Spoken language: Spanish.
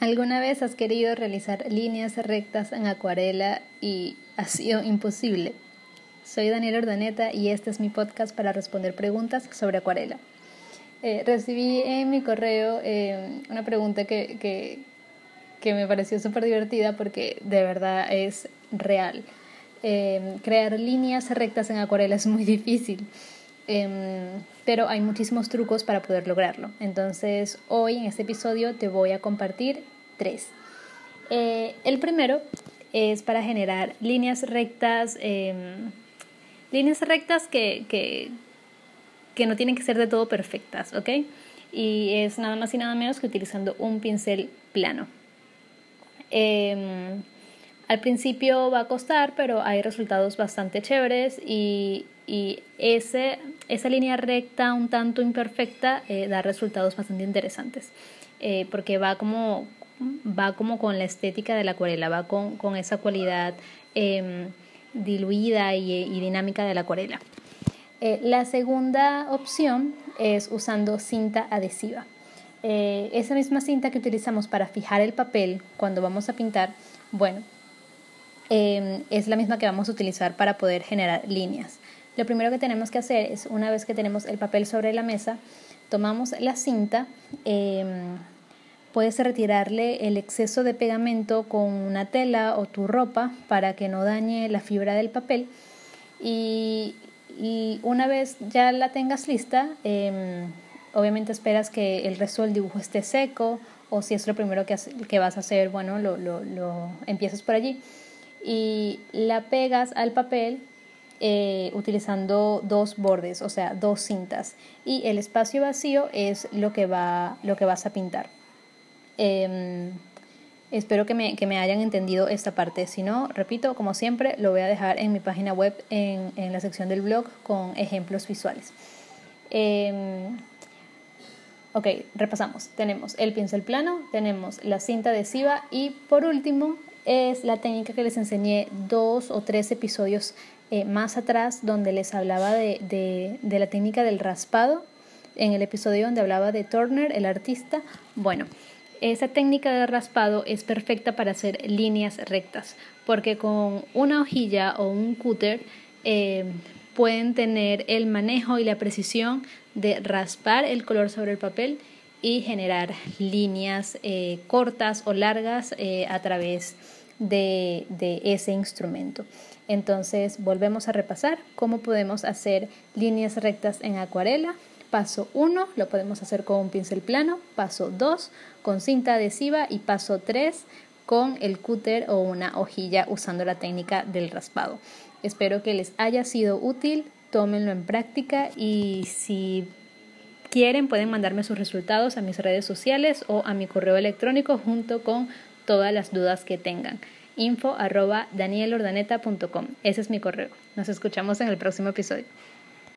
¿Alguna vez has querido realizar líneas rectas en acuarela y ha sido imposible? Soy Daniela Ordaneta y este es mi podcast para responder preguntas sobre acuarela. Eh, recibí en mi correo eh, una pregunta que, que, que me pareció súper divertida porque de verdad es real. Eh, crear líneas rectas en acuarela es muy difícil. Em, pero hay muchísimos trucos para poder lograrlo. Entonces hoy en este episodio te voy a compartir tres. Eh, el primero es para generar líneas rectas, em, líneas rectas que, que, que no tienen que ser de todo perfectas, ¿ok? Y es nada más y nada menos que utilizando un pincel plano. Em, al principio va a costar, pero hay resultados bastante chéveres y, y ese, esa línea recta un tanto imperfecta eh, da resultados bastante interesantes eh, porque va como, va como con la estética de la acuarela, va con, con esa cualidad em, diluida y, y, dinámica de la acuarela. Eh, la segunda opción es usando cinta adhesiva. esa misma cinta que utilizamos para fijar el papel cuando vamos a pintar, bueno, em, es la misma que vamos a utilizar para poder generar líneas. Lo primero que tenemos que hacer es, una vez que tenemos el papel sobre la mesa, tomamos la cinta, em, puedes retirarle el exceso de pegamento con una tela o tu ropa para que no dañe la fibra del papel. Y, una vez ya la tengas lista, em, obviamente esperas que el resto del dibujo esté seco o si es lo primero que, que vas a hacer, bueno, lo, lo, lo empiezas por allí. Y la pegas al papel eh, utilizando dos bordes, o sea, dos cintas. Y el espacio vacío es lo que, va, lo que vas a pintar. Em, espero que me, que me, hayan entendido esta parte. Si no, repito, como siempre, lo voy a dejar en mi página web en, en la sección del blog con ejemplos visuales. Em, ok, repasamos. Tenemos el pincel plano, tenemos la cinta adhesiva y por último es la técnica que les enseñé dos o tres episodios eh, más atrás donde les hablaba de, de, la técnica del raspado, en el episodio donde hablaba de Turner, el artista. Bueno, esa técnica de raspado es perfecta para hacer líneas rectas, porque con una hojilla o un cúter eh, pueden tener el manejo y la precisión de raspar el color sobre el papel y generar líneas eh, cortas o largas a través de, de ese instrumento. Entonces volvemos a repasar cómo podemos hacer líneas rectas en acuarela. Paso 1 lo podemos hacer con un pincel plano, paso 2 con cinta adhesiva y paso 3 con el cúter o una hojilla usando la técnica del raspado. Espero que les haya sido útil, tómenlo en práctica y si quieren pueden mandarme sus resultados a mis redes sociales o a mi correo electrónico junto con todas las dudas que tengan info arroba danielordaneta.com. Ese es mi correo. Nos escuchamos en el próximo episodio.